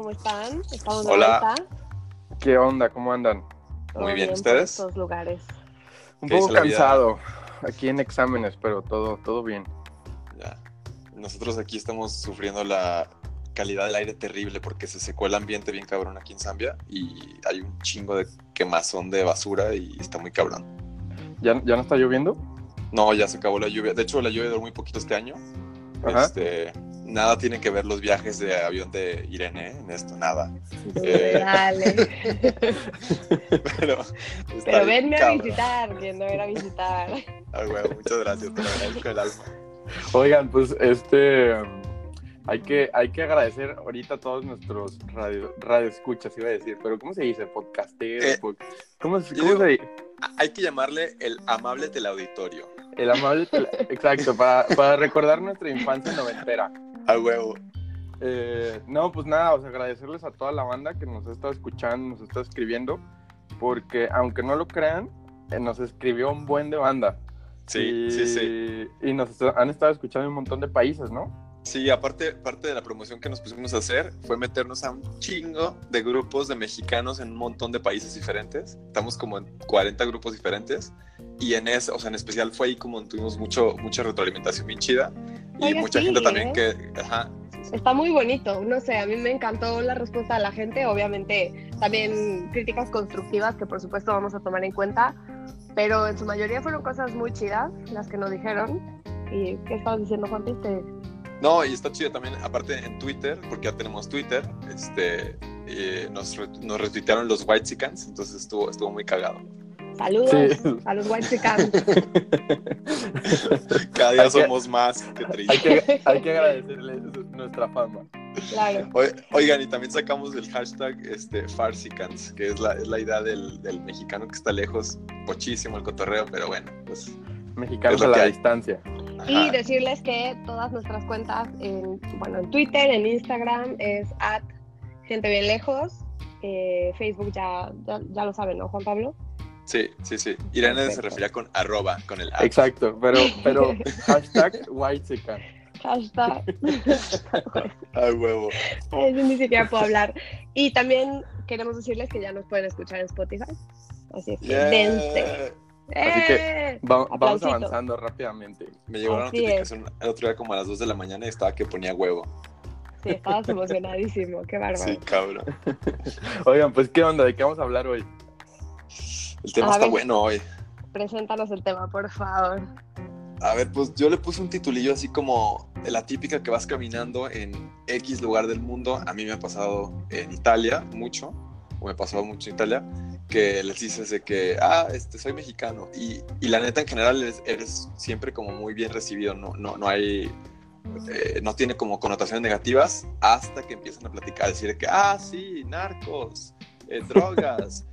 ¿Cómo están? Estamos de Hola. vuelta. ¿Qué onda? ¿Cómo andan? Muy bien, ¿ustedes? estos lugares. Un ¿Qué poco cansado. Aquí en exámenes, pero todo, todo bien. Ya. Nosotros aquí estamos sufriendo la calidad del aire terrible porque se secó el ambiente bien cabrón aquí en Zambia y hay un chingo de quemazón de basura y está muy cabrón. ¿Ya, ya no está lloviendo? No, ya se acabó la lluvia. De hecho, la lluvia duró muy poquito este año. Ajá. Este, nada tiene que ver los viajes de avión de Irene ¿eh? en esto, nada. Eh. Dale. Pero, Pero venme a visitar, quien no era a visitar. Ah, muchas gracias, te lo agradezco el alma. Oigan, pues este. Hay que, hay que agradecer ahorita a todos nuestros radio, radioescuchas, iba a decir, pero ¿cómo se dice? Podcastero. Eh, pod- ¿Cómo, se- yo cómo digo- se dice? Hay que llamarle el amable teleauditorio. El amable. tele- Exacto, para, para recordar nuestra infancia noventera. A huevo. Eh, no, pues nada, o sea, agradecerles a toda la banda que nos estado escuchando, nos está escribiendo, porque aunque no lo crean, eh, nos escribió un buen de banda. Sí, y, sí, sí. Y nos han estado escuchando en un montón de países, ¿no? Sí, aparte parte de la promoción que nos pusimos a hacer fue meternos a un chingo de grupos de mexicanos en un montón de países diferentes. Estamos como en 40 grupos diferentes y en eso, o sea, en especial fue ahí como tuvimos mucho mucha retroalimentación bien chida y mucha sí, gente también ¿eh? que, ajá, Está muy bonito, no sé, a mí me encantó la respuesta de la gente, obviamente también críticas constructivas que por supuesto vamos a tomar en cuenta, pero en su mayoría fueron cosas muy chidas las que nos dijeron. ¿Y qué estabas diciendo, Juan? Te... No, y está chido también, aparte en Twitter, porque ya tenemos Twitter, este, eh, nos, nos retuitearon los White entonces estuvo, estuvo muy cagado. Saludos Sí. a los White Chicanos. Cada día Hay que- somos más, qué triste. Hay que, hay que agradecerles nuestra fama. Claro. Oigan, y también sacamos el hashtag este, Farsicans, que es la, es la idea del, del mexicano que está lejos, pochísimo el cotorreo, pero bueno, pues. Mexicanos a la hay. distancia. Y decirles que todas nuestras cuentas, en, bueno, en Twitter, en Instagram, es at gente bien lejos. Eh, Facebook ya, ya, ya lo saben, ¿no, Juan Pablo? Sí, sí, sí. Irene se Perfecto. refería con arroba, con el at. Exacto, pero, pero hashtag whitesecan. Hashtag. Ay, huevo. Ay, ni siquiera puedo hablar. Y también queremos decirles que ya nos pueden escuchar en Spotify. Así es que Yeah. dense. Así que ¡Eh! Va- vamos avanzando rápidamente. Me llegó la Así notificación el otro día como a las 2 de la mañana y estaba que ponía huevo. Sí, estabas emocionadísimo. Qué bárbaro. Sí, cabrón. Oigan, pues, ¿qué onda? ¿De qué vamos a hablar hoy? El tema A está ver. bueno hoy. Preséntanos el tema, por favor. A ver, pues yo le puse un titulillo así como la típica que vas caminando en X lugar del mundo. A mí me ha pasado en Italia mucho, o me pasaba mucho en Italia, que les dices de que, ah, este, soy mexicano. Y, y la neta, en general, eres, eres siempre como muy bien recibido. No, no, no hay, eh, no tiene como connotaciones negativas hasta que empiezan a platicar, a decir que, ah, sí, narcos, eh, drogas.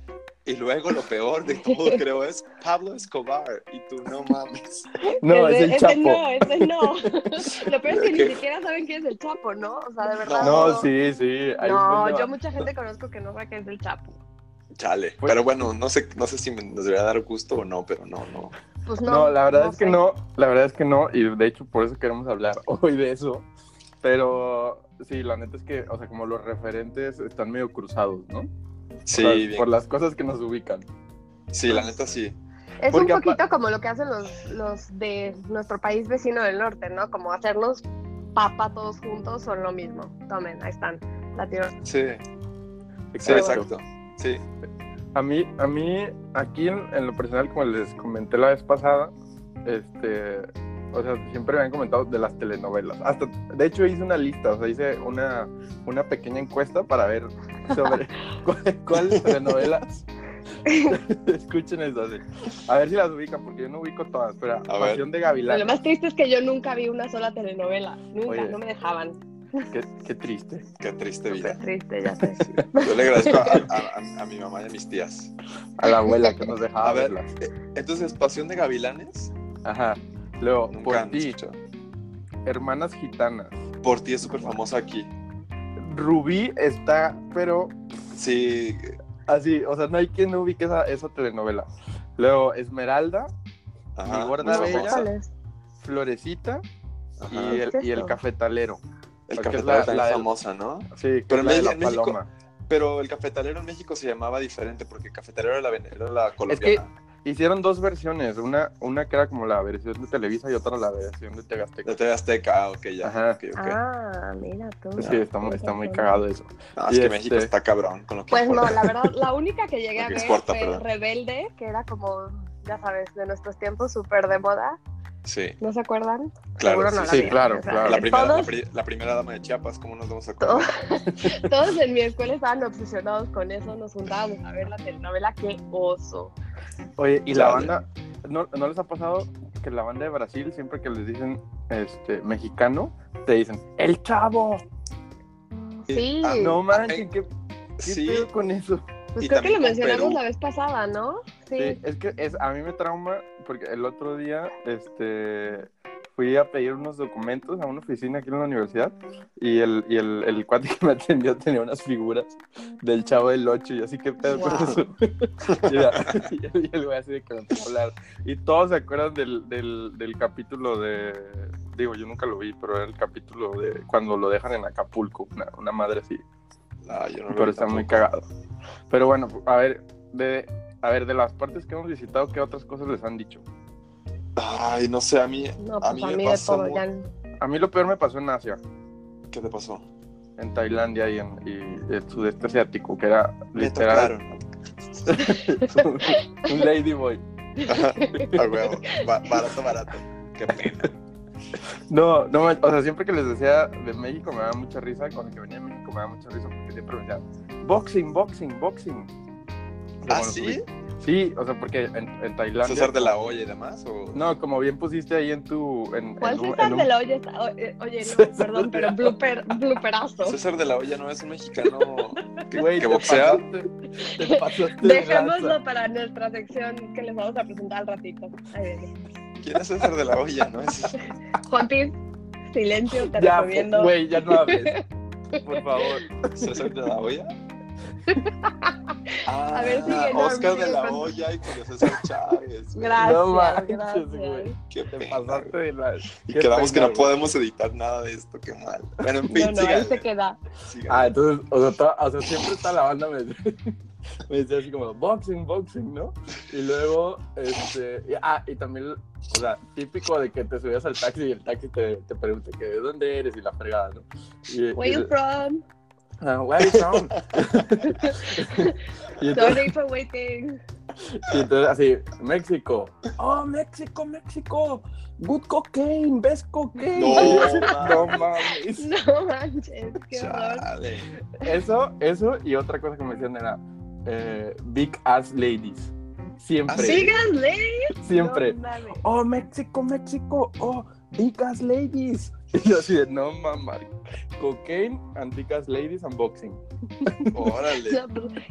Y luego lo peor de todo, creo, es Pablo Escobar. Y tú, no mames. No, es Ese- el ese Chapo. no, ese no. Lo peor es que ¿Qué? ni siquiera saben quién es el Chapo, ¿no? O sea, de verdad. No, sí, sí. No, yo mucha gente conozco que no sabe qué es el Chapo. Chale. Pues- pero bueno, no sé, no sé si me- nos debería dar gusto o no, pero no, no. Pues no. No, la verdad es que no, la verdad es que no, y de hecho por eso queremos hablar hoy de eso, Pero sí, la neta es que, o sea, como los referentes están medio cruzados, ¿no? Sí, sea, bien. por las cosas que nos ubican. sí, la neta sí. Es Porque un poquito como lo que hacen los, los de nuestro país vecino del norte, ¿no? Como hacernos papa todos juntos son lo mismo. Tomen, ahí están. Latino. Sí, sí, Exacto. exacto. Sí, A mí, a mí, aquí en, en lo personal, como les comenté la vez pasada, este, o sea, siempre me han comentado de las telenovelas. Hasta, de hecho, hice una lista, o sea, hice una, una pequeña encuesta para ver sobre cuál- cuáles telenovelas. Escuchen eso, así. A ver si las ubican, porque yo no ubico todas, pero. Pasión de Lo Gavilán. más triste es que yo nunca vi una sola telenovela. Nunca, Oye. no me dejaban. Qué, qué triste. qué triste Qué vida. triste, ya sé. Sí. Yo le agradezco a, a- a- a mi mamá y a mis tías. A la abuela que nos dejaba A ver, verlas. eh, entonces, Pasión de Gavilanes, Ajá. Luego, nunca por ti. Hermanas Gitanas. Por ti es súper famosa aquí. Rubí está, pero Sí, así, o sea, no hay quien no ubique esa, esa telenovela. Luego, Esmeralda, ajá. Mi gorda sé bella. Florecita Ajá. y el, ¿Qué es y el cafetalero. El es cafetalero la- la es del- famosa, ¿no? Sí, que Pero es la de en la México- en México- paloma. Pero el cafetalero en México se llamaba diferente porque el cafetalero era la, era la Es que colombiana. Hicieron dos versiones, una, una que era como la versión de Televisa y otra la versión de TV Azteca. De TV Azteca, ah, ok, ya. Ajá. ok, ok. Ah, mira tú. Sí, está, muy- está muy cagado eso. No, es y que este- México está cabrón con lo que Pues no, la verdad, la única que llegué a ver exporta, fue perdón. Rebelde, que era como, ya sabes, de nuestros tiempos súper de moda. Sí, ¿No se acuerdan? claro. Seguro sí, no la sí, vieron, claro, o sea, claro. La primera, la, Todos, pri- la primera dama de Chiapas, ¿cómo nos vamos a todos, acordar? todos en mi escuela estaban obsesionados con eso, nos juntábamos a ver la telenovela, qué oso. Oye, y la banda, ¿no, ¿no les ha pasado que la banda de Brasil, siempre que les dicen este mexicano, te dicen, ¡El Chavo! Sí, Ah, No manches, ¿qué, qué Sí, pedo con eso? pues y creo que lo mencionamos Perú. la vez pasada, ¿no? Sí. Sí, es que es, a mí me trauma porque el otro día este, fui a pedir unos documentos a una oficina aquí en la universidad y el, y el, el cuate que me atendió tenía unas figuras del chavo del 8 y así que pedo con Wow. eso. y, y el güey así de que hablar. Y todos se acuerdan del, del, del capítulo de... Digo, yo nunca lo vi, pero era el capítulo de cuando lo dejan en Acapulco, una, una madre así. Ah, yo no Pero está muy cagado. Pero bueno, a ver, de, a ver, de las partes que hemos visitado, ¿qué otras cosas les han dicho? Ay, no sé, a mí, No, a pues mí a me mí de pasa todo, ya. A mí lo peor me pasó en Asia, ¿Qué te pasó? en Tailandia y en y el sudeste asiático, que era Me literal tocaron. un ladyboy. A huevo, ba- barato, barato. Qué pena. No, no, o sea, siempre que les decía de México me daba mucha risa, con el que venía de México me daba mucha risa porque siempre me boxing, boxing, boxing. ¿Ah, sí? subí- Sí, o sea, porque en, en Tailandia. ¿César de la olla y demás? O... No, como bien pusiste ahí en tu. En, ¿Cuál en César en un- de la olla está? eh, Oye, no, perdón, pero blooper, blooperazo. César de la olla no es un mexicano que, Güey, que te boxea. pasaste- te pasaste de Dejémoslo para nuestra sección que les vamos a presentar al ratito. Ahí. ¿Quién es César de la olla? ¿No es? Silencio, te Ya, recomiendo. güey, ya no hables. Por favor. ¿César de la olla? Ah, A ver, sigue, no, Oscar de la olla y Julio César Chávez. güey. Gracias, No manches, gracias. güey. Qué Te pasaste de la. Y qué quedamos que pena, no güey. podemos editar nada de esto, qué mal. Bueno, en fin, No, no, ahí síganle, se queda. síganle. Ah, entonces, o sea, toda- o sea, siempre está la banda me, me decía así como boxing, boxing, ¿no? Y luego, este, y- ah, y también, o sea, típico de que te subías al taxi y el taxi te, te pregunta que de dónde eres y la fregada, ¿no? Y, Where y- you from? Ah, where you from? y, entonces, Sorry for waiting. y entonces así, México. Oh, México, México. Good cocaine, best cocaine. No, no mames. No manches, qué horror. Eso, eso y otra cosa que me decían era eh, Big Ass Ladies. Siempre, ¿Ah, sí? Síganle. siempre. No mames. Oh, México, México. Oh, Big Ass Ladies. Y yo así de, no mamá. Cocaine Ass Ladies and Boxing. Órale.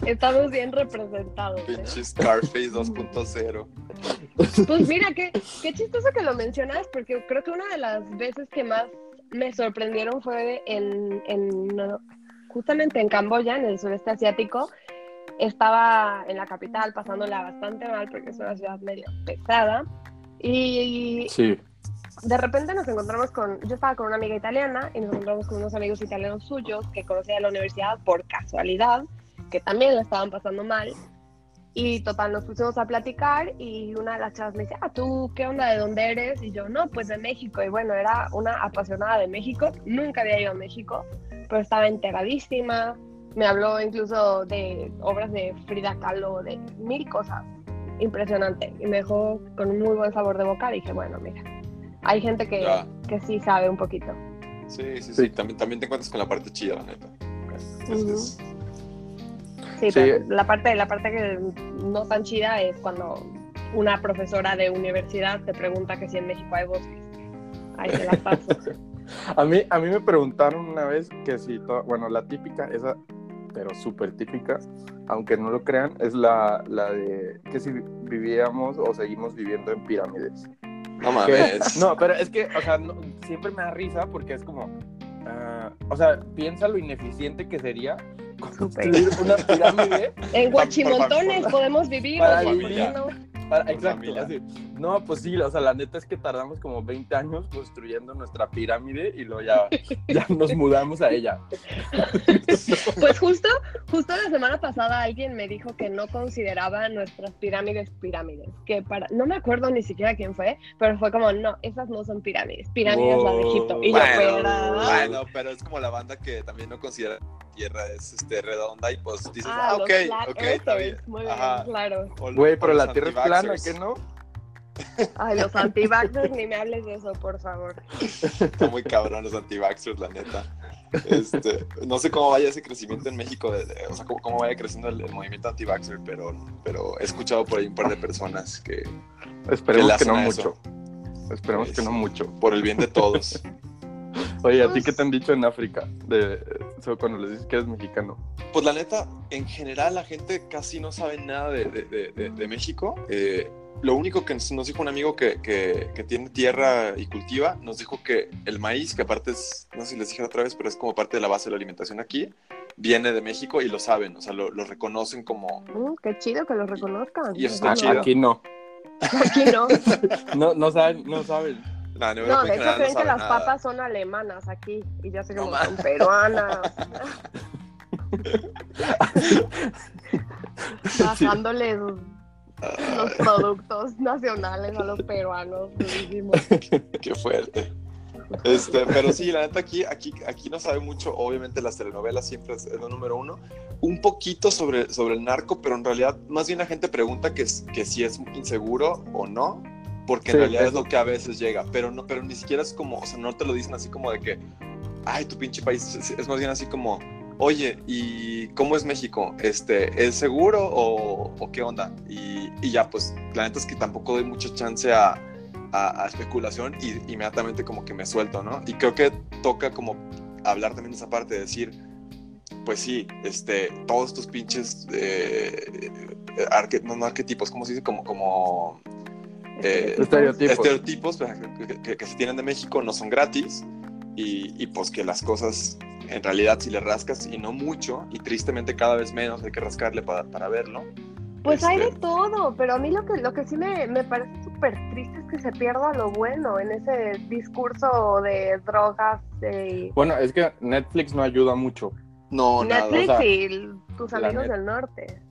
Estamos bien representados. ¿eh? Pinche Scarface 2.0. Pues mira, qué, qué chistoso que lo mencionas, porque creo que una de las veces que más me sorprendieron fue en, en justamente en Camboya, en el sureste asiático. Estaba en la capital pasándola bastante mal porque es una ciudad medio pesada. Y Sí. De repente nos encontramos con, yo estaba con una amiga italiana y nos encontramos con unos amigos italianos suyos que conocía de la universidad por casualidad, que también la estaban pasando mal. Y total, nos pusimos a platicar y una de las chavas me dice, ah, ¿tú qué onda? ¿De dónde eres? Y yo, no, pues de México. Y bueno, era una apasionada de México, nunca había ido a México, pero estaba enteradísima. Me habló incluso de obras de Frida Kahlo, de mil cosas. Impresionante. Y me dejó con un muy buen sabor de boca. Y dije, bueno, mira, hay gente que, Ya. que sí sabe un poquito. Sí, sí, sí. Sí. También, también te encuentras con la parte chida, la neta. Es- Ujú. es- Sí, Sí. pero la parte, la parte que no tan chida es cuando una profesora de universidad te pregunta que si en México hay bosques. Ahí te la paso. A mí, a mí me preguntaron una vez que si, to- bueno, la típica, esa, pero súper típica, aunque no lo crean, es la, la de que si vivíamos o seguimos viviendo en pirámides. No Que- mames. no, pero es que, o sea, no- siempre me da risa porque es como, ah, o sea, piensa lo ineficiente que sería construir una pirámide En Guachimontones podemos vivir. para vivir. Por exacto, así. No, pues sí, o sea, la neta es que tardamos como 20 años construyendo nuestra pirámide y luego ya, ya nos mudamos a ella. Pues justo, justo la semana pasada alguien me dijo que no consideraba nuestras pirámides pirámides. Que para, no me acuerdo ni siquiera quién fue, pero fue como, no, esas no son pirámides. Pirámides la de Egipto. Y yo, Bueno, pero- bueno, pero es como la banda que también no considera Tierra es este, redonda y pues dices, ah, Ah, ok, está bien. Muy bien, Ajá. claro. Güey, pero la tierra es plana. ¿qué no? Ay, los anti ni me hables de eso, por favor. Está muy cabrón los anti-vaxxers, la neta. Este, no sé cómo vaya ese crecimiento en México, de- de- o sea, cómo, cómo vaya creciendo el, el movimiento anti-vaxxer, pero, pero he escuchado por ahí un par de personas que, Esperemos que no mucho. Esperemos que no mucho. por el bien de todos, Oye, ¿a ti Pues- qué te han dicho en África? De, so, cuando les dices que eres mexicano. Pues la neta, en general la gente casi no sabe nada de, de- de- de- de México. Eh, lo único que nos nos dijo un amigo que, que- que tiene tierra y cultiva, nos dijo que el maíz, que aparte es, no sé si les dije otra vez, pero es como parte de la base de la alimentación aquí, viene de México y lo saben, o sea, lo, lo reconocen como... Mm, qué chido que lo reconozcan. Y eso está Ah, chido. Aquí no. Aquí no. No, no saben, no saben. En No, Europa de hecho creen que saben las nada. papas son alemanas aquí. Y ya sé que No no, son peruanas. Bajándoles los productos nacionales a los peruanos. Qué fuerte. Este, pero sí, la neta aquí, aquí, aquí no sabe mucho. Obviamente las telenovelas siempre es, es lo número uno. Un poquito sobre, sobre el narco, pero en realidad más bien la gente pregunta que, que si es inseguro o no, porque en Sí, realidad es lo que a veces llega. Pero no, pero ni siquiera es como, o sea, no te lo dicen así como de que, ay, tu pinche país. Es, es más bien así como, oye, ¿y cómo es México? Este, ¿Es seguro o, o qué onda? Y, y ya, pues la neta es que tampoco doy mucha chance a a, a especulación y inmediatamente como que me suelto, ¿no? Y creo que toca como hablar también de esa parte, de decir, pues sí, este, todos estos pinches, eh, eh, arque- no, no arquetipos, ¿cómo se dice? Como, como eh, Estereotipos. estereotipos pues, que, que- que se tienen de México no son gratis y, y, pues que las cosas en realidad si le rascas y no mucho y tristemente cada vez menos hay que rascarle para, para verlo. Pues hay de Este, todo, pero a mí lo que, lo que sí me, me parece súper triste es que se pierda lo bueno en ese discurso de drogas y Bueno, es que Netflix no ayuda mucho. No, nada. Netflix o sea, y tus amigos net- del norte.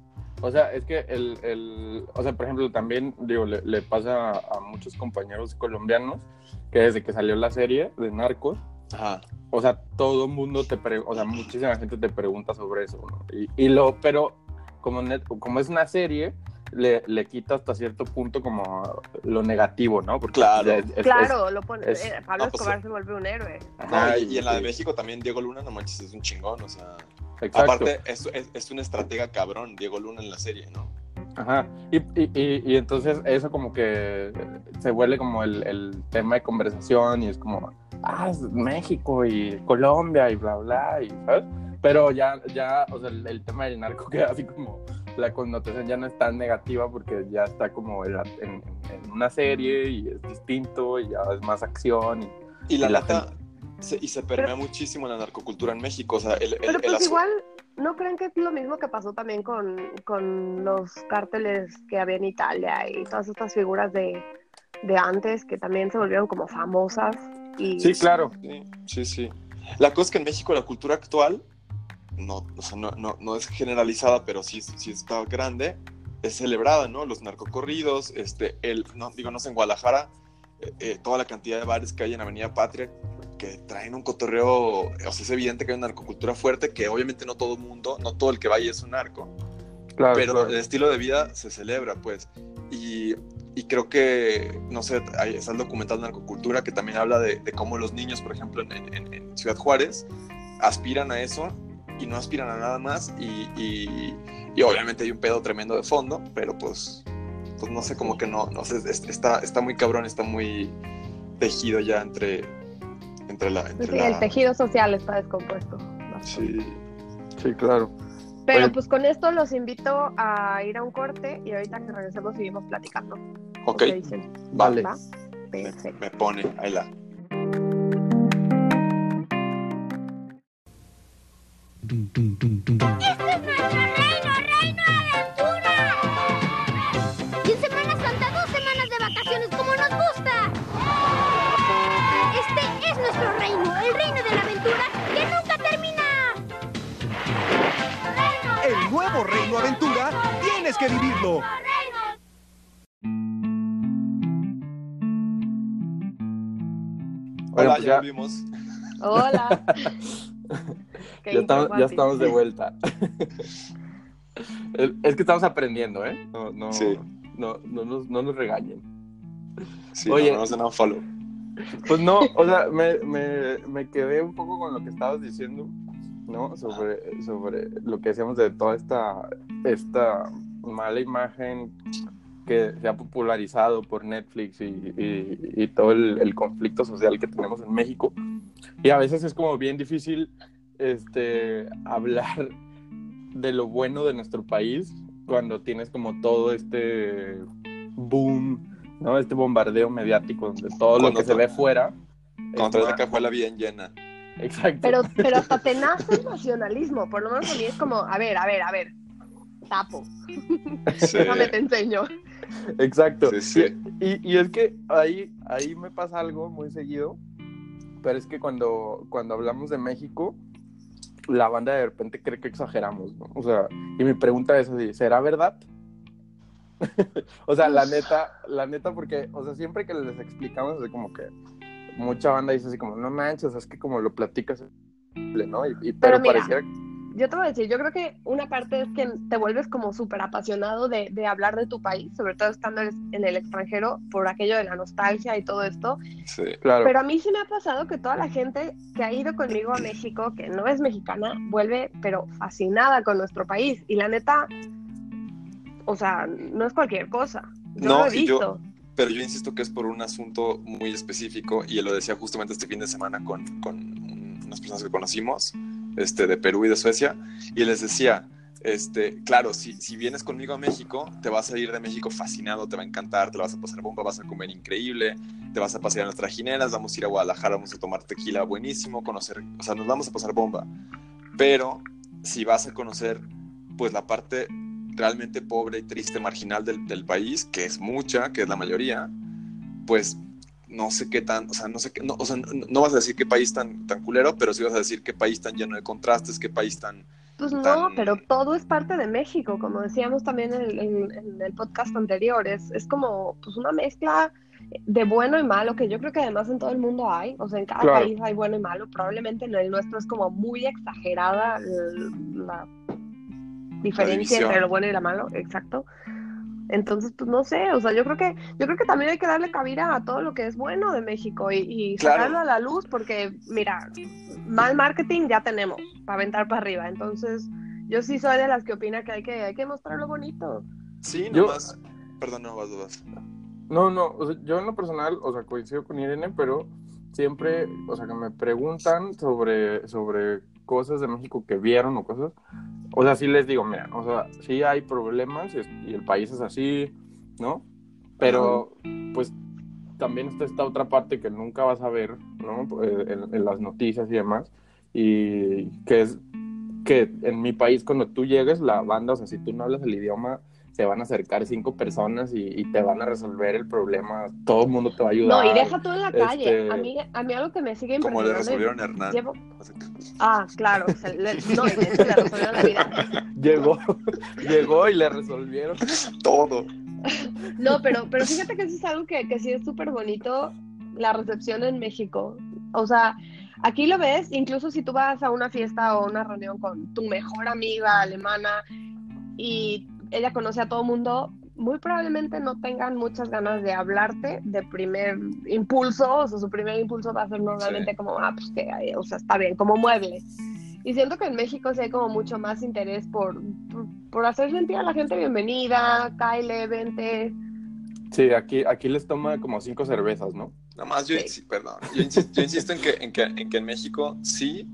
O sea, es que el, el o sea, por ejemplo, también, digo, le, le pasa a muchos compañeros colombianos que desde que salió la serie de Narcos, Ajá. o sea, todo el mundo te pre- o sea, muchísima gente te pregunta sobre eso, ¿no? Y, y lo, pero como, net- como es una serie, le, le quita hasta cierto punto como lo negativo, ¿no? Porque Claro. es- es- claro, lo pone, es- eh, Pablo no, pues, Escobar se vuelve un héroe. es- ajá, y, y en la de México también Diego Luna, no manches, es un chingón, o sea. Exacto. Aparte, es, es, es un estratega cabrón, Diego Luna en la serie, ¿no? Ajá. Y, y, y, y entonces eso como que se vuelve como el, el tema de conversación y es como, ah, es México y Colombia y bla, bla, y, ¿sabes? Pero ya, ya, o sea, el, el tema del narco queda así como, la connotación ya no es tan negativa porque ya está como en, en- en una serie y es distinto y ya es más acción y Y la la neta, se- y se permea muchísimo la narcocultura en México, o sea, el, el, Pero pues igual, ¿no creen que es lo mismo que pasó también con, con los cárteles que había en Italia y todas estas figuras de, de antes que también se volvieron como famosas. Y... Sí, claro. Sí, sí, sí. La cosa es que en México la cultura actual, no, o sea, no, no, no es generalizada, pero sí, sí está grande, es celebrada, ¿no? Los narcocorridos, este, el, no, digo, no sé, en Guadalajara, eh, eh, toda la cantidad de bares que hay en Avenida Patria que traen un cotorreo, o sea, es evidente que hay una narcocultura fuerte, que obviamente no todo el mundo, no todo el que vaya es un narco, Claro, pero claro. el estilo de vida se celebra, pues. Y, y creo que, no sé, hay, está el documental Narcocultura que también habla de, de cómo los niños, por ejemplo, en, en- en Ciudad Juárez, aspiran a eso y no aspiran a nada más. Y, y- y obviamente hay un pedo tremendo de fondo, pero pues, pues no sé, como que no, no sé, es- está, está muy cabrón, está muy tejido ya entre, entre la... Entre Sí, la- el tejido social está descompuesto. Sí. Sí, claro. Pero Oye. pues con esto los invito a ir a un corte y ahorita que regresemos seguimos platicando. Ok, vale. ¿Va? Me, Perfecto. me pone, ahí la. Y tienes que vivirlo. Hola, pues ya, ya- volvimos. Hola. Ya estamos, ya de vuelta. es que estamos aprendiendo, ¿eh? No, no, Sí. no, no, nos, no nos regañen. Sí, Oye. no, no nos den un follow. Pues no, o sea, me, me, me quedé un poco con lo que estabas diciendo, ¿no? Sobre, sobre lo que decíamos de toda esta, esta mala imagen que se ha popularizado por Netflix y, y- y todo el, el conflicto social que tenemos en México. Y a veces es como bien difícil este, hablar de lo bueno de nuestro país cuando tienes como todo este boom, ¿no? Este bombardeo mediático donde todo lo Cuando que se ve fuera. Cuando es traes la cajuela bien llena. Exacto. Pero, pero hasta te nace el nacionalismo. Por lo menos a mí es como, a ver, a ver, a ver. Tapo. Sí. Déjame te enseño. Exacto. Sí, sí. Y, y es que ahí, ahí me pasa algo muy seguido, pero es que cuando, cuando hablamos de México, la banda de repente cree que exageramos, ¿no? O sea, y mi pregunta es así, ¿será verdad? o sea, la neta, la neta, porque, o sea, siempre que les explicamos, así como que mucha banda dice así como, no manches, es que como lo platicas, es simple, ¿no? Y, y- pero, Pero mira, pareciera Yo te voy a decir, yo creo que una parte es que te vuelves como súper apasionado de, de hablar de tu país, sobre todo estando en el extranjero, por aquello de la nostalgia y todo esto. Sí. claro. Pero a mí sí me ha pasado que toda la gente que ha ido conmigo a México, que no es mexicana, vuelve pero fascinada con nuestro país. Y la neta, o sea, no es cualquier cosa. Yo No, lo he yo-. Pero yo insisto que es por un asunto muy específico y lo decía justamente este fin de semana con, con un- unas personas que conocimos, este, de Perú y de Suecia, y les decía, este, claro, si, si vienes conmigo a México, te vas a ir de México fascinado, te va a encantar, te vas a pasar bomba, vas a comer increíble, te vas a pasear en las trajineras, vamos a ir a Guadalajara, vamos a tomar tequila buenísimo, conocer, o sea, nos vamos a pasar bomba. Pero si vas a conocer, pues la parte realmente pobre y triste, marginal del, del país, que es mucha, que es la mayoría, pues no sé qué tan, o sea, no sé qué, no, o sea, no, no vas a decir qué país tan, tan culero, pero sí vas a decir qué país tan lleno de contrastes, qué país tan... Pues no, tan- pero todo es parte de México, como decíamos también en el, en- en el podcast anterior, es, es como pues una mezcla de bueno y malo, que yo creo que además en todo el mundo hay, o sea, en cada Claro. país hay bueno y malo, probablemente en el nuestro es como muy exagerada la diferencia entre lo bueno y lo malo, exacto. Entonces, pues no sé, o sea, yo creo que, yo creo que también hay que darle cabida a todo lo que es bueno de México y, y Claro. sacarlo a la luz, porque, mira, mal marketing ya tenemos, para aventar para arriba. Entonces, yo sí soy de las que opina que hay que, hay que mostrar lo bonito. Sí, Yo- nomás... Perdón, no, vas, vas. No, no, o sea, yo en lo personal, o sea, coincido con Irene, pero siempre, o sea, que me preguntan sobre, sobre cosas de México que vieron o cosas, o sea, sí les digo, mira, o sea, sí hay problemas y, es- y el país es así, ¿no? Pero, pues, también está esta otra parte que nunca vas a ver, ¿no? Eh, En, en las noticias y demás, y que es que en mi país cuando tú llegues, la banda, o sea, si tú no hablas el idioma, se van a acercar cinco personas y, y te van a resolver el problema, todo el mundo te va a ayudar. No, y deja todo en la calle. Este- A, mí, a mí algo que me sigue Como le impresionando. resolvieron a Hernán. llevo- Ah, claro. o sea, le- no, le resolvieron la vida. Llegó, llegó y le resolvieron. Todo. No, pero, pero fíjate que eso es algo que, que sí es súper bonito, la recepción en México. O sea, aquí lo ves, incluso si tú vas a una fiesta o una reunión con tu mejor amiga alemana y ella conoce a todo mundo, muy probablemente no tengan muchas ganas de hablarte de primer impulso, o sea, su primer impulso va a ser normalmente Sí. como, ah, pues que, o sea, está bien, como mueble. Y siento que en México sí hay como mucho más interés por, por, por hacer sentir a la gente bienvenida, Kyle, vente. Sí, aquí, aquí les toma como cinco cervezas, ¿no? Nada más, yo, Sí. sí, perdón. Yo insisto, yo insisto en, que, en, que, en que en México sí,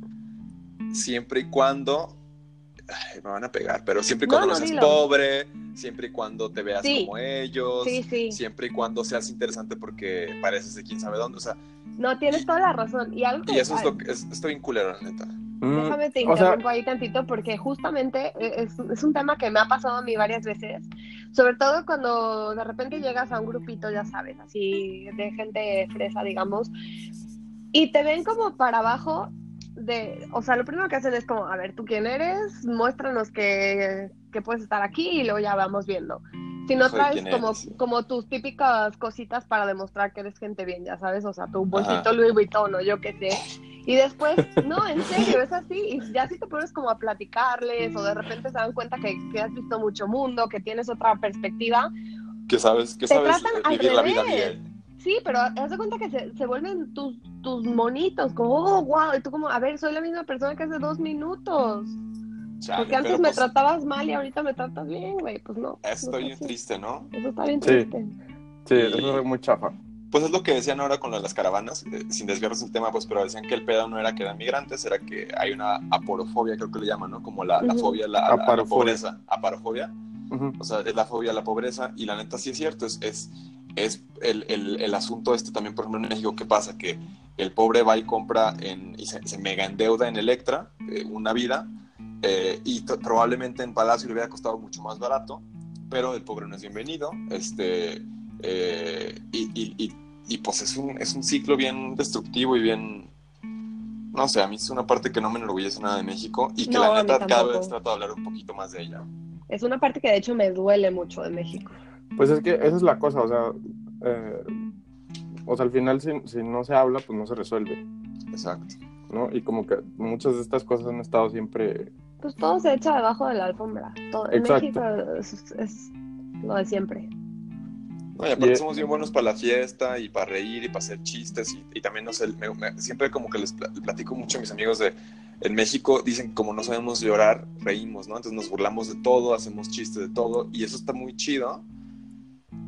siempre y cuando. Ay, me van a pegar, pero siempre y cuando no, no, seas dilo. pobre, siempre y cuando te veas Sí. como ellos, Sí, sí. siempre y cuando seas interesante porque pareces de quién sabe dónde. O sea, No, tienes toda la razón. Y algo que y eso es lo que. Es, estoy bien culero, la neta. Mm, Déjame te o sea, interrumpo ahí tantito porque justamente e, es, es un tema que me ha pasado a mí varias veces, sobre todo cuando de repente llegas a un grupito, ya sabes, así de gente fresa, digamos, y te ven como para abajo de, o sea, lo primero que hacen es como, a ver, ¿tú quién eres? Muéstranos que, que puedes estar aquí y luego ya vamos viendo. Si no Soy traes como, eres. como tus típicas cositas para demostrar que eres gente bien, ya sabes, o sea, tu bolsito Ajá. Louis Vuitton o yo qué sé. Y después, no, en serio, es así. Y ya si te pones como a platicarles o de repente se dan cuenta que, que has visto mucho mundo, que tienes otra perspectiva. Que sabes, que Te sabes tratan eh, al vivir la vida bien. Sí, pero haz de cuenta que se, se vuelven tus, tus monitos, como, oh, wow. Y tú como, a ver, soy la misma persona que hace dos minutos. Chale, Porque antes me pues, tratabas mal y ahorita me tratas bien, güey. Pues no. no Estoy es bien así. triste, ¿no? Eso está bien Sí. triste. sí, Y- eso es muy chafa. Pues es lo que decían ahora con lo de las caravanas, eh, sin desviarnos del tema, pues, pero decían que el pedo no era que eran migrantes, era que hay una aporofobia, creo que le llaman, ¿no? Como la, fobia la, a la- a la Aparofobia. pobreza. Aparofobia. O sea, es la fobia a la pobreza, y la neta sí es cierto, es, es, es el, el, el asunto este también, por ejemplo, en México, ¿qué pasa? Que el pobre va y compra en, y se, se mega endeuda en Electra eh, una vida, eh, y probablemente en Palacio le hubiera costado mucho más barato, pero el pobre no es bienvenido, este, eh, y, y, y, y, pues es un, es un ciclo bien destructivo y bien... No sé, a mí es una parte que no me enorgullece nada de México y que No, la neta cada vez trato de hablar un poquito más de ella. Es una parte que de hecho me duele mucho de México. Pues es que esa es la cosa, o sea, eh, o sea, al final si, si no se habla, pues no se resuelve, Exacto. ¿no? Y como que muchas de estas cosas han estado siempre, Pues todo se echa debajo de la alfombra. Todo. En. México es, es lo de siempre. No, y aparte Y- somos bien buenos para la fiesta y para reír y para hacer chistes y, y también no sé, me- me- siempre como que les pla- platico mucho a mis amigos de en México dicen que como no sabemos llorar, reímos, ¿no? Entonces nos burlamos de todo, hacemos chistes de todo y eso está muy chido,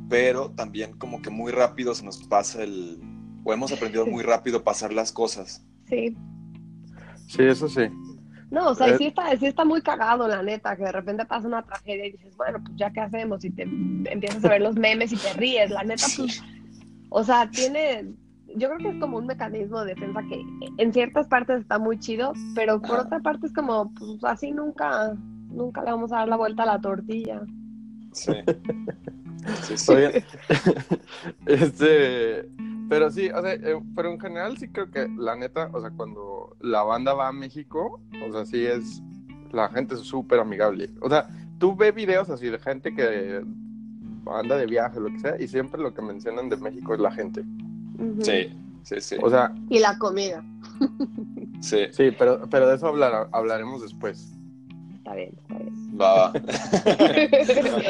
pero también como que muy rápido se nos pasa el, o hemos aprendido muy rápido pasar las cosas. Sí. sí, eso sí. No, o sea, Eh, sí está, sí está muy cagado, la neta, que de repente pasa una tragedia y dices, bueno, pues ya qué hacemos, y te empiezas a ver los memes y te ríes, la neta, pues, o sea, tiene, yo creo que es como un mecanismo de defensa que en ciertas partes está muy chido, pero por otra parte es como, pues así nunca, nunca le vamos a dar la vuelta a la tortilla. Sí. Sí, sí. Este, pero sí, o sea, eh, pero en general sí creo que la neta, o sea, cuando la banda va a México, o sea, sí es, la gente es súper amigable. O sea, tú ves videos así de gente que anda de viaje, lo que sea, y siempre lo que mencionan de México es la gente. Sí, sí, sí. O sea, Y la comida, Sí, sí, pero, pero de eso hablar, hablaremos después. está bien, está bien. va. va.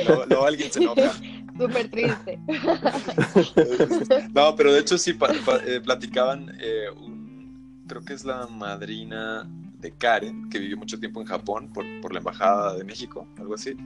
Luego- luego alguien se enoja. Súper triste. No, pero de hecho sí eh, platicaban, eh, un- creo que es la madrina de Karen, que vivió mucho tiempo en Japón por, por la Embajada de México, algo así.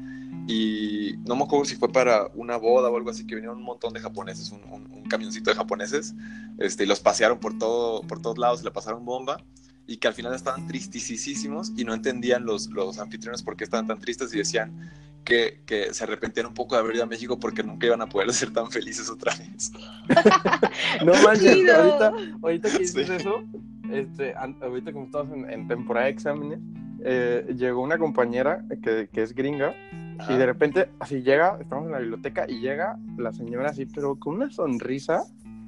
Y no me acuerdo si fue para una boda o algo así, que vinieron un montón de japoneses, un, un- un camioncito de japoneses, este, y los pasearon por, todo, por todos lados, y le pasaron bomba. Y que al final estaban tristisísimos y no entendían los, los anfitriones por qué estaban tan tristes y decían que, que se arrepentían un poco de haber ido a México porque nunca iban a poder ser tan felices otra vez. No manches, ahorita, ahorita que dices Sí. eso, este, ahorita como estamos en, en temporada de exámenes, eh, llegó una compañera que, que es gringa Ajá. Y de repente, así llega, estamos en la biblioteca y llega la señora así, pero con una sonrisa,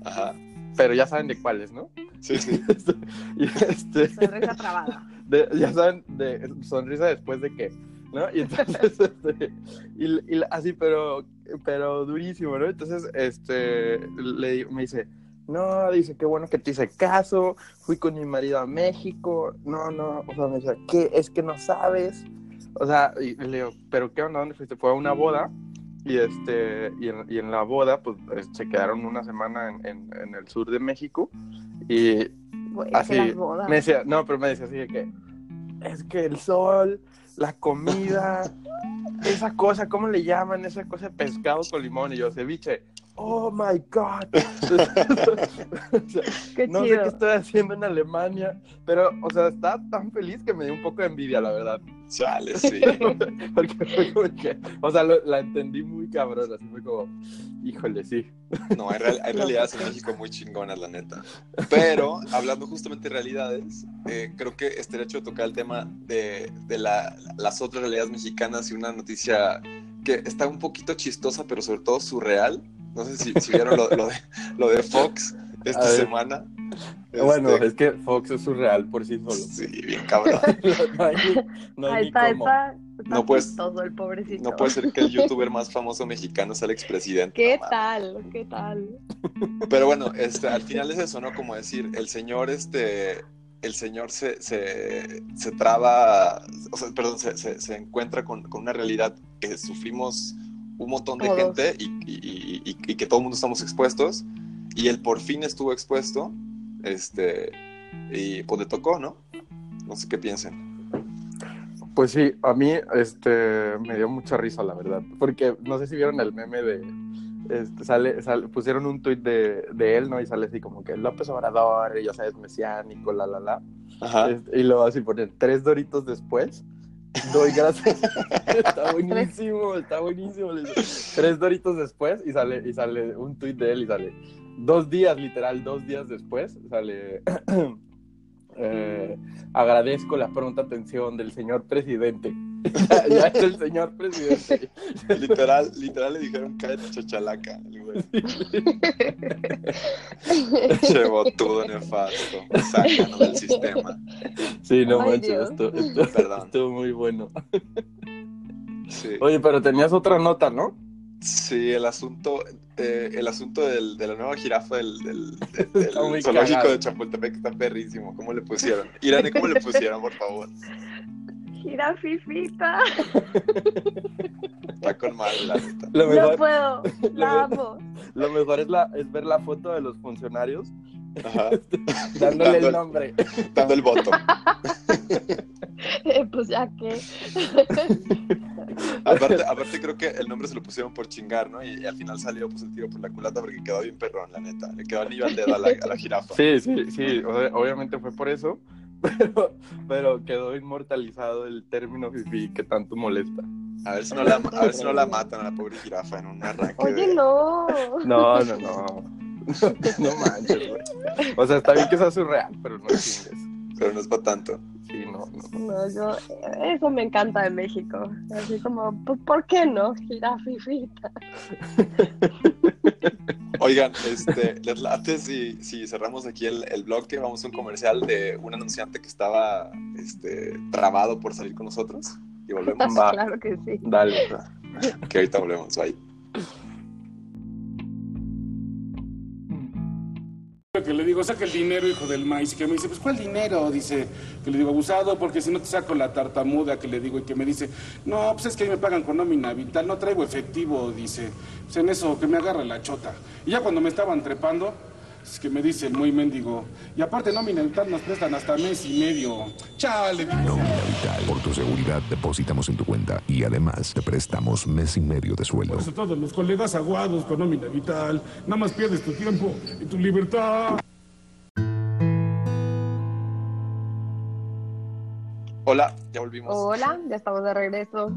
Ajá. pero ya saben de cuáles, ¿no? Sí, sí. y este, Sonrisa trabada. de- ya saben, de sonrisa después de qué, ¿no? Y entonces, este, y, y así, pero, pero durísimo, ¿no? Entonces, este, le, me dice, no, dice, qué bueno que te hice caso, fui con mi marido a México, no, no, o sea, me dice, ¿qué? Es que no sabes, o sea, y le digo, pero ¿qué onda? ¿Dónde fuiste? Fue a una boda, y este, y en, y en la boda, pues, eh, se quedaron una semana en, en, en el sur de México, y Güey, Así, me decía, no, pero me decía así de que es que el sol, la comida, esa cosa, ¿cómo le llaman? Esa cosa de pescado con limón y yo, ceviche. Oh my God. O sea, Qué no sé chido. qué estoy haciendo en Alemania, pero, o sea, estaba tan feliz que me dio un poco de envidia, la verdad. Chale, sí. Porque fue como que, o sea, lo- la entendí muy cabrón, así fue como, híjole, sí. No, hay, real- hay realidades en México muy chingonas, la neta. Pero, hablando justamente de realidades, eh, creo que estaría hecho tocar el tema de, de la- las otras realidades mexicanas y una noticia que está un poquito chistosa, pero sobre todo surreal. No sé si, si vieron lo, lo de, lo de Fox esta semana. Bueno, Este, es que Fox es surreal por sí solo. Sí, bien cabrón. no hay, no hay Ahí ni está, cómo. está, está No puedes- chistoso el pobrecito. No puede ser que el youtuber más famoso mexicano sea el expresidente. ¿Qué no tal? ¿Qué tal? Pero bueno, este, al final es eso, ¿no? Como decir, el señor, este, el señor se, se, se traba, o sea, perdón, se, se, se encuentra con, con una realidad que sufrimos un montón de Todos. gente y, y- y- y que todo el mundo estamos expuestos. Y él por fin estuvo expuesto, este, y pues le tocó, ¿no? No sé qué piensen. Pues sí, a mí este, me dio mucha risa, la verdad. Porque no sé si vieron el meme de. Este, sale, sale- pusieron un tuit de, de él, ¿no? Y sale así como que López Obrador, y ya sabes, mesiánico, la, la, la. Ajá. Este, y luego así ponen tres doritos después. Doy gracias. está buenísimo, está buenísimo. Tres doritos después y sale, y sale un tuit de él y sale dos días, literal, dos días después, sale. eh, agradezco la pronta atención del señor presidente. ya, ya es el señor presidente. Literal, literal le dijeron cállate chachalaca. el güey. Che botudo nefasto, sácanos del sistema. Sí, no Ay, manches, esto, esto- Perdón. estuvo muy bueno. Sí. Oye, pero tenías otra nota, ¿no? Sí, el asunto, eh, el asunto del- de la nueva jirafa del, del- del- del zoológico cagado. de Chapultepec está perrísimo. ¿Cómo le pusieron? Irene, ¿cómo le pusieron, por favor? Jirafifita. Está con madre, la neta. Lo No mejor, puedo. La amo. lo mejor es, la, es ver la foto de los funcionarios Ajá. dándole Dando- el nombre. Dando el voto. Eh, pues ya que. Aparte, aparte creo que el nombre se lo pusieron por chingar, ¿no? Y, y al final salió pues el tiro por la culata porque quedó bien perrón, la neta. Le quedó anillo al dedo a la, a la jirafa. Sí, sí, sí, o sea, obviamente fue por eso, pero, pero quedó inmortalizado el término fifi que tanto molesta. A ver si no la, a ver si no la matan a la pobre jirafa en un arranque Oye, de... no. No, no, no. No manches, güey. O sea, está bien que sea surreal, pero no chingues. Pero no es para tanto. No, no. No, yo, eso me encanta de México. Así como, pues, ¿por qué no? Jirafifita. Oigan, este, les late si, si cerramos aquí el, el bloque, vamos a un comercial de un anunciante que estaba este, trabado por salir con nosotros y volvemos. Va. Claro que sí. Dale. Que ahorita volvemos, bye. Que le digo, saca el dinero, hijo del maíz. Y que me dice, pues, ¿cuál dinero? Dice, que le digo, abusado, porque si no te saco la tartamuda, que le digo, y que me dice, no, pues es que ahí me pagan con nómina vital, no traigo efectivo, dice. Pues en eso, que me agarra la chota. Y ya cuando me estaban trepando, es que me dice el muy mendigo, y aparte nómina vital nos prestan hasta mes y medio. Chale. Nómina Vital. Por tu seguridad depositamos en tu cuenta y además te prestamos mes y medio de sueldo. Por eso todos los colegas aguados con nómina vital, nada más pierdes tu tiempo y tu libertad. Hola, ya volvimos. Hola, ya estamos de regreso.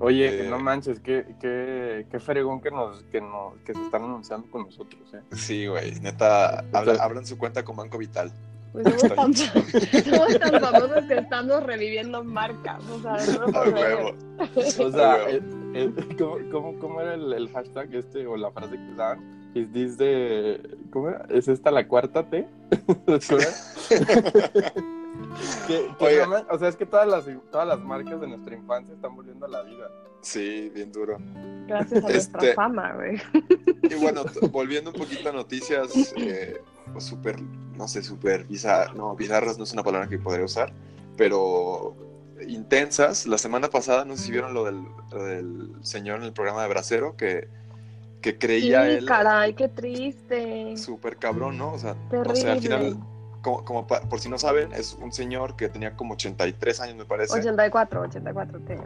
Oye, Eh. no manches, qué, qué, qué fregón que nos, que nos, que se están anunciando con nosotros, eh. Sí, güey, neta, abran su cuenta con Banco Vital. Pues somos, tan, somos tan famosos que estamos reviviendo marcas. O sea, no creer. O sea, eh, eh, ¿cómo, cómo, cómo era el, el hashtag este o la frase que usaban? Is this de. ¿Cómo era? ¿Es esta la cuarta T? Que- que o sea, es que todas las, todas las marcas de nuestra infancia están volviendo a la vida. Sí, bien duro. Gracias a nuestra Este- fama, güey. Y bueno, volviendo un poquito a noticias eh, pues, súper, no sé, súper bizarras, no, bizarras no es una palabra que podría usar, pero intensas. La semana pasada, no sé si vieron lo del, lo del señor en el programa de Bracero, que, que Sí, creía él caray, qué triste. súper cabrón, ¿no? O sea, no Terrible. sé, al final, como, como pa- por si no saben, es un señor que tenía como 83 años, me parece. 84, 84 tenía.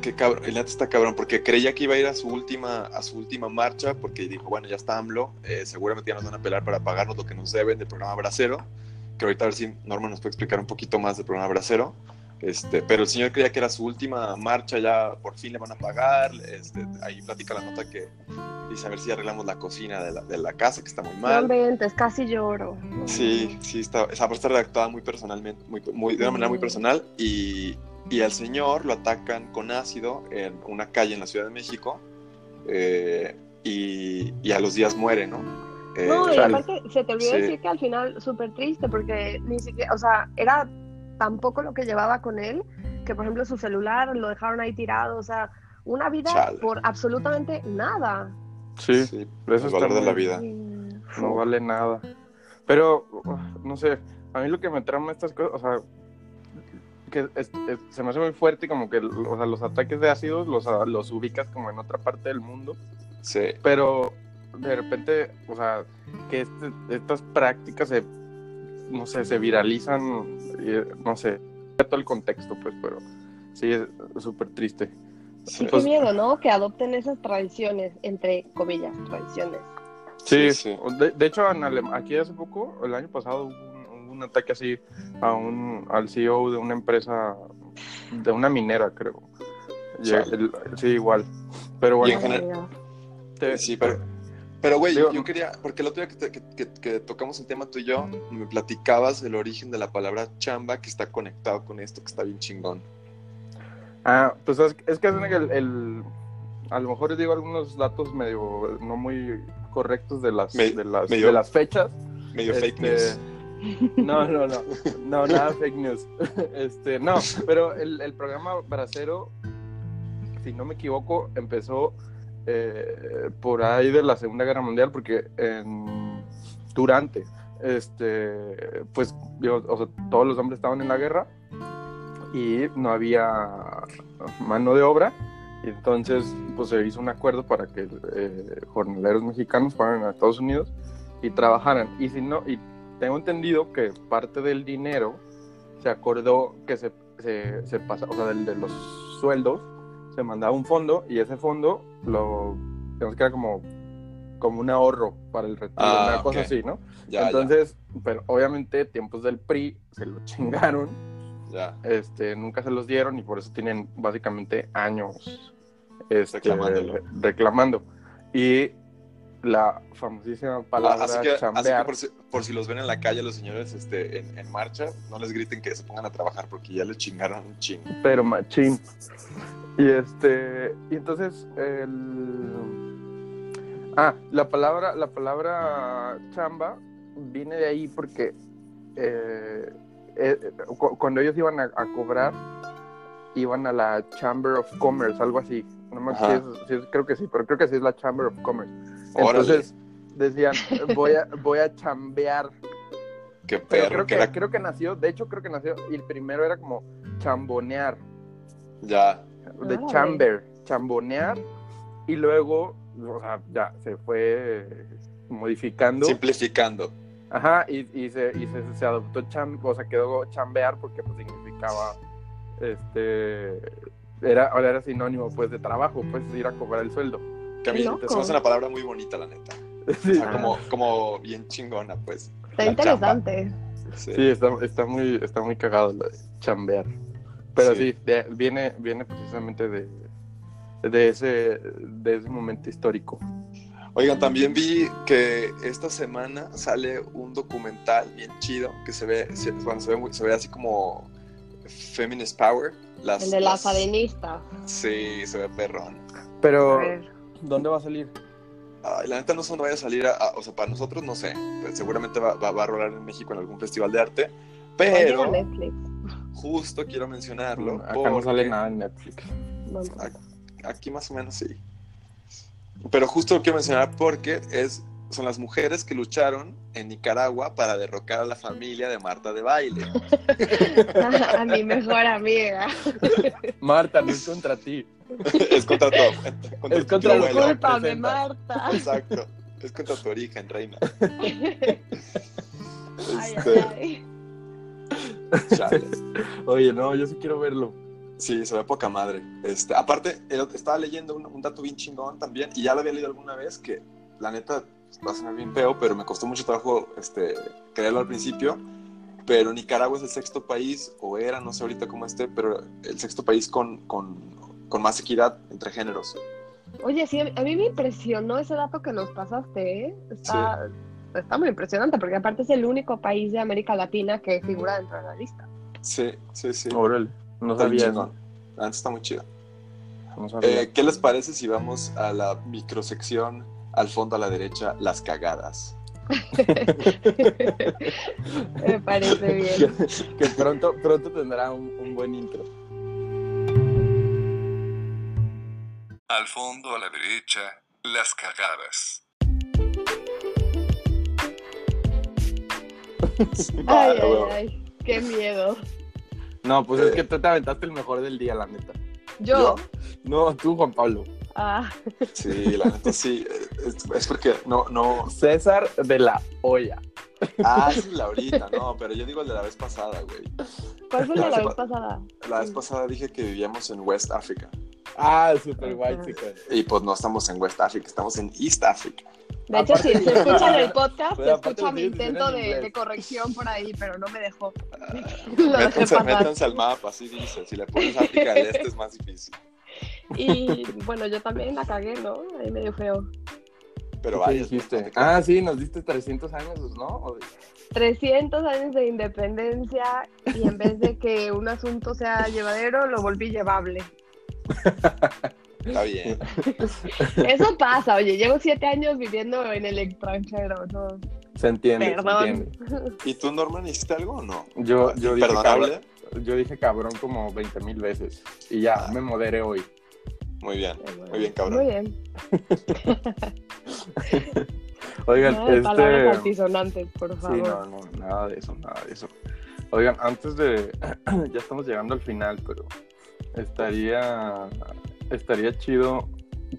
Qué cabrón, el neta está cabrón, porque creía que iba a ir a su última, a su última marcha, porque dijo, bueno, ya está AMLO, eh, seguramente ya nos van a apelar para pagarnos lo que nos deben del programa Bracero, que ahorita a ver si Norma nos puede explicar un poquito más del programa Bracero, este, pero el señor creía que era su última marcha, ya por fin le van a pagar, este, ahí platica la nota que dice a ver si arreglamos la cocina de la, de la casa, que está muy No mal. inventes, casi lloro. Sí, sí, está, esa está redactada muy personalmente, muy, muy- de una manera muy personal y, y al señor lo atacan con ácido en una calle en la Ciudad de México eh, y, y a los días muere, ¿no? Eh, No, y Chale. aparte se te olvidó Sí. decir que al final súper triste porque ni siquiera, o sea, era tan poco lo que llevaba con él que por ejemplo su celular lo dejaron ahí tirado, o sea, una vida Chale. por absolutamente nada. Sí, sí, eso el valor de la vida. No vale nada. Pero, no sé, a mí lo que me trama estas cosas, o sea, que es- es- se me hace muy fuerte como que o sea, los ataques de ácidos los, a- los ubicas como en otra parte del mundo, Sí, pero de repente, o sea, que este- estas prácticas se, no sé, se viralizan, y, no sé, todo el contexto, pues, pero sí, es súper triste. Sí, Pues- qué miedo, ¿no? Que adopten esas tradiciones, entre comillas, tradiciones. Sí, Sí, sí. De, de hecho, en aquí hace poco, el año pasado, hubo un, hubo un ataque así a un, al CEO de una empresa, de una minera, creo. Y el- sí, igual. Pero Y bueno, en general- te- sí, pero, pero güey, Digo- yo quería, porque el otro día que, te- que- tocamos el tema tú y yo, me platicabas el origen de la palabra chamba que está conectado con esto, que está bien chingón. Ah, pues es, es que es el, el- a lo mejor les digo algunos datos medio no muy correctos de las, Me- de las, medio- de las fechas. Medio fake Este, news. No, no, no, no, nada fake news. Este, no, pero el, el programa Bracero, si no me equivoco, empezó eh, por ahí de la Segunda Guerra Mundial, porque durante, este, pues, todos los hombres estaban en la guerra y no había mano de obra. Y entonces, pues se hizo un acuerdo para que eh, jornaleros mexicanos fueran a Estados Unidos y trabajaran. Y si no, y tengo entendido que parte del dinero se acordó que se, se pasa, o sea, del, de los sueldos, se mandaba un fondo y ese fondo lo, digamos que era como, como un ahorro para el retiro, Ah, una cosa así, ¿no? Ya, Entonces, pero obviamente tiempos del PRI se lo chingaron, ya, este, nunca se los dieron y por eso tienen básicamente años este, reclamando. Y la famosísima ya. palabra Así que, así que chambear. por, si, por si los ven en la calle los señores este, en, en marcha, no les griten que se pongan a trabajar porque ya les chingaron un chingo. pero machín. Y este, y entonces el ah, la palabra, la palabra chamba viene de ahí porque eh, eh, cu- cuando ellos iban a, a cobrar iban a la Chamber of Commerce, algo así. No me si es- si es- creo que sí, pero creo que sí es la Chamber of Commerce. Órale. Decían, voy a, voy a chambear Qué pero perro, creo que que, era- creo que nació, de hecho creo que nació, y el primero era como chambonear, Ya, de chamber, chambonear, y luego, o sea, ya se fue modificando. simplificando. Ajá, y, y, se, y se, se adoptó cham, o sea, quedó chambear porque pues significaba, este, era, ahora era sinónimo pues de trabajo, pues ir a cobrar el sueldo. Que a mí Qué se loco. me hace una palabra muy bonita, la neta. Sí, O sea, como, como bien chingona, pues. Está interesante. chamba. Sí. sí, está, está muy, está muy cagado lo de chambear. Pero Sí. sí, de- viene, viene precisamente de, de ese, de ese momento histórico. Oigan, también vi que esta semana sale un documental bien chido que se ve, se, bueno, se ve, se ve así como Feminist Power. Las, El de las las-. Sí, se ve perrón. Pero. ¿dónde va a salir? Ay, la neta no sé dónde vaya a salir, a- a- o sea, para nosotros no sé, pero seguramente va, va- va a rolar en México en algún festival de arte, pero Netflix. justo quiero mencionarlo. Acá no sale porque- nada en Netflix. Aquí más o menos sí. Pero justo lo quiero mencionar porque es, son las mujeres que lucharon en Nicaragua para derrocar a la familia de Marta de Baile. a mi mejor amiga. Marta, no es contra ti. es contra tu, contra Es tu contra Discúlpame. Marta. Exacto. Es contra tu origen, reina. Ay, Este, ay, ay. Oye, no, yo sí quiero verlo. Sí, se ve poca madre. Este, aparte, estaba leyendo un, un dato bien chingón también, y ya lo había leído alguna vez, que la neta va a sonar bien feo, pero me costó mucho trabajo este, creerlo al principio. Pero Nicaragua es el sexto país, o era, no sé ahorita cómo esté, pero el sexto país con, con, con más equidad entre géneros. Oye, sí, a mí me impresionó ese dato que nos pasaste, ¿eh? Está, está muy impresionante, porque aparte es el único país de América Latina que figura dentro de la lista. Sí, sí, sí. Órale, no Está bien sabía eso. Neta está muy chido. No. Eh, ¿Qué les parece si vamos a la microsección al fondo a la derecha, las cagadas? Me parece bien. que pronto, pronto tendrá un, un buen intro. Al fondo a la derecha, las cagadas. Ay, ay, ay, qué miedo. No, pues es que tú te aventaste el mejor del día, la neta. Yo, No, tú, Juan Pablo. ah, Sí, la neta sí. Es, es porque no, no. César de la Hoya. Ah, sí, Laurita, no, pero yo digo el de la vez pasada, güey. ¿cuál fue el de la Sí, vez pa- pasada? La vez pasada dije que vivíamos en West Africa. Ah, super guay. Y pues no estamos en West Africa, estamos en East Africa. De hecho, si se escucha en el podcast, Pero se escucha lo mi intento en de, corrección por ahí, pero no me dejó. Lo dejé Métanse, métanse al mapa, así dice. Si le pones África del Este es más difícil. Y bueno, yo también la cagué, ¿no? Ahí medio feo. Pero ¿Qué varios. dijiste? Ah, sí, nos diste 300 años, ¿no? O de- 300 años de independencia y en vez de que un asunto sea llevadero, lo volví llevable. Está bien. Eso pasa, oye, llevo siete años viviendo en el extranjero, ¿no? Se entiende, se entiende. ¿Y tú, Norman, hiciste algo o no? Yo, yo, dije cabrón, yo dije cabrón como 20 mil veces. Y ya, Ah. me moderé hoy. Muy bien, muy bien, cabrón. Muy bien. Oigan, palabras este... altisonantes, por Sí, favor. no, no, nada de eso, nada de eso. Oigan, antes de... ya estamos llegando al final, pero estaría, estaría chido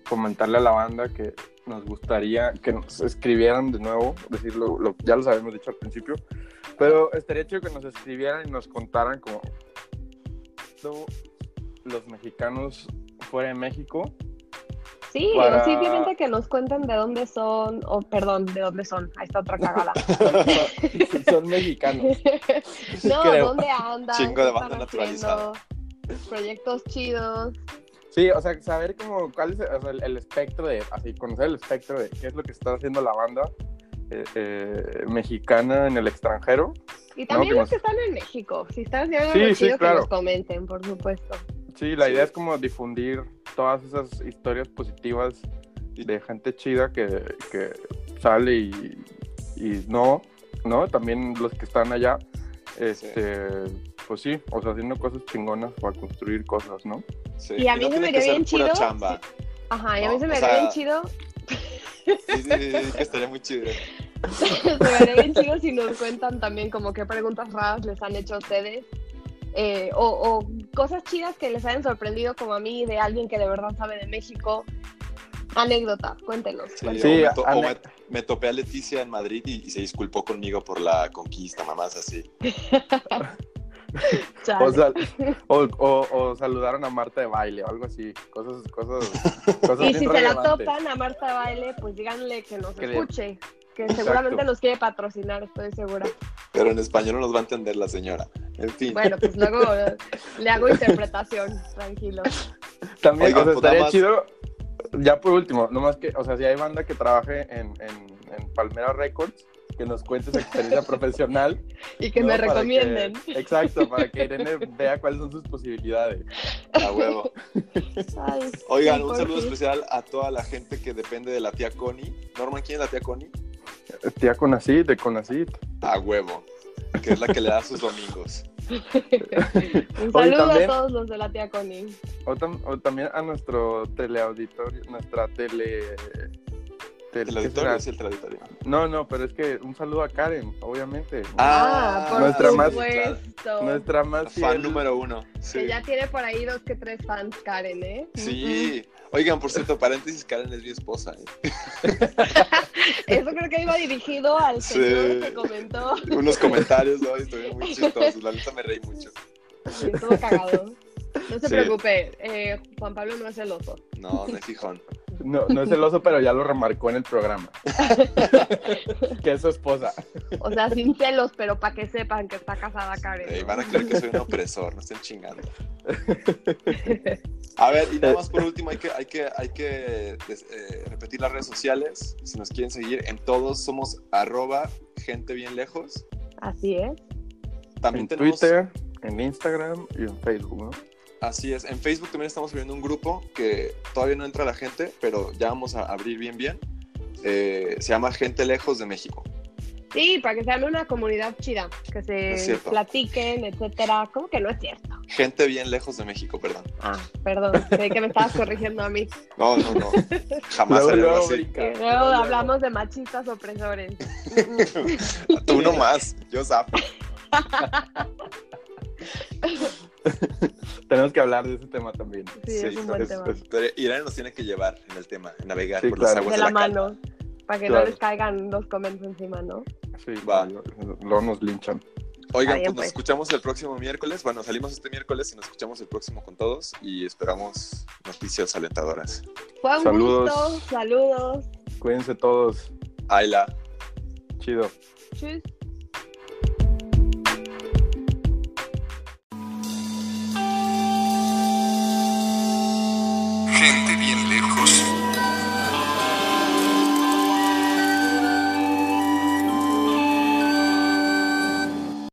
comentarle a la banda que nos gustaría que nos escribieran de nuevo, decirlo, lo, ya los habíamos dicho al principio, pero estaría chido que nos escribieran y nos contaran como los mexicanos fuera de México. Sí, Para- simplemente que nos cuenten de dónde son, o perdón, de dónde son. Ahí está otra cagada. Son mexicanos. no, Creo. dónde andan, Chingo de banda naturalizada. haciendo, proyectos chidos. Sí, o sea, saber como cuál es o sea, el, el espectro de, así, conocer el espectro de qué es lo que está haciendo la banda eh, eh, mexicana en el extranjero. Y también los nos- que están en México. Si están haciendo Sí, algo sí, chido, claro. que nos comenten, por supuesto. Sí, la Sí. idea es como difundir todas esas historias positivas de gente chida que, que sale y, y no, ¿no? También los que están allá, este, pues sí, o sea, haciendo cosas chingonas para construir cosas, ¿no? Sí, Y a mí no se me tiene que haría ser bien chido. chamba. Ajá, y a mí No, se me sea- bien chido. Sí, sí, sí, sí, que estaría muy chido. se me haría bien chido si nos cuentan también como qué preguntas raras les han hecho a ustedes. eh, o, o cosas chidas que les hayan sorprendido como a mí de alguien que de verdad sabe de México. Anécdota, cuéntenos. Sí, cuéntenos. Sí, o, me to- o me topé a Leticia en Madrid y, y se disculpó conmigo por la conquista, mamás así. O, sal- o, o- o saludaron a Marta de baile o algo así, cosas, cosas, cosas y si se la topan a Marta Baile, pues díganle que nos Que le- escuche. Que Exacto. seguramente nos quiere patrocinar, estoy segura. Pero en español no nos va a entender la señora. En fin. Bueno, pues luego le hago interpretación, tranquilo. También, Oigan, o sea, pues estaría más- chido Ya por último, nomás que, o sea, si hay banda que trabaje en, en, en Palmera Records, que nos cuente su experiencia profesional. Y que ¿no? me Para recomienden. exacto, para que Irene vea cuáles son sus posibilidades. A huevo. Ay, Oigan, un saludo especial a toda la gente que depende de la tía Connie. Norman, ¿quién es la tía Connie? Tía Conacit, de Conacit. A huevo. Que es la que le da sus domingos. Un Oye, saludo también- a todos los de la tía Connie. O, tam- o también a nuestro teleauditorio, nuestra tele... tele- El ¿qué auditorio es el auditorio. No, no, pero es que un saludo a Karen, obviamente. Ah, por nuestra más- supuesto. Nuestra más Fan fiel- número uno. Que Sí. ya tiene por ahí dos que tres fans, Karen, ¿eh? Sí. Oigan, por cierto, paréntesis, Karen es mi esposa. ¿eh? Eso creo que iba dirigido al Sí. señor que comentó. Unos comentarios, ¿no? Estuvieron muy chistosos. La neta me reí mucho. Sí, estuvo cagado. No se Sí. preocupe, eh, Juan Pablo no es celoso. No, no es fijón. No, no es celoso, pero ya lo remarcó en el programa. que es su esposa. O sea, sin celos, pero para que sepan que está casada Karen. Van a creer que soy un opresor, no estén chingando. A ver, y nada más por último, hay que, hay que, hay que eh, repetir las redes sociales. Si nos quieren seguir, en todos somos arroba gente bien lejos. Así es. También en tenemos, Twitter, en Instagram y en Facebook, ¿no? Así es, en Facebook también estamos subiendo un grupo que todavía no entra la gente, pero ya vamos a abrir bien bien. Eh, se llama Gente Lejos de México. Sí, para que sean una comunidad chida, que se platiquen, etcétera. ¿Cómo que no es cierto? Gente bien lejos de México, perdón. Ah, perdón, creí que me estabas corrigiendo a mí. No, no, no. Jamás Luego, salió luego así. brinca. Luego hablamos de machistas opresores. Tú no más, yo zafo. Tenemos que hablar de ese tema también. Sí, es un buen es- tema. es- Pero Irene nos tiene que llevar en el tema, en navegar Sí, por claro. las aguas De de, la calma. mano, para que Claro. no les caigan los comments encima, ¿no? sí, Va. luego nos linchan. Oigan, bien, pues nos pues. escuchamos el próximo miércoles. Bueno, salimos este miércoles y nos escuchamos el próximo con todos y esperamos noticias alentadoras. Fue un Saludos. gusto, saludos. Cuídense todos. Ayla. Chido. Tschüss. Gente bien lejos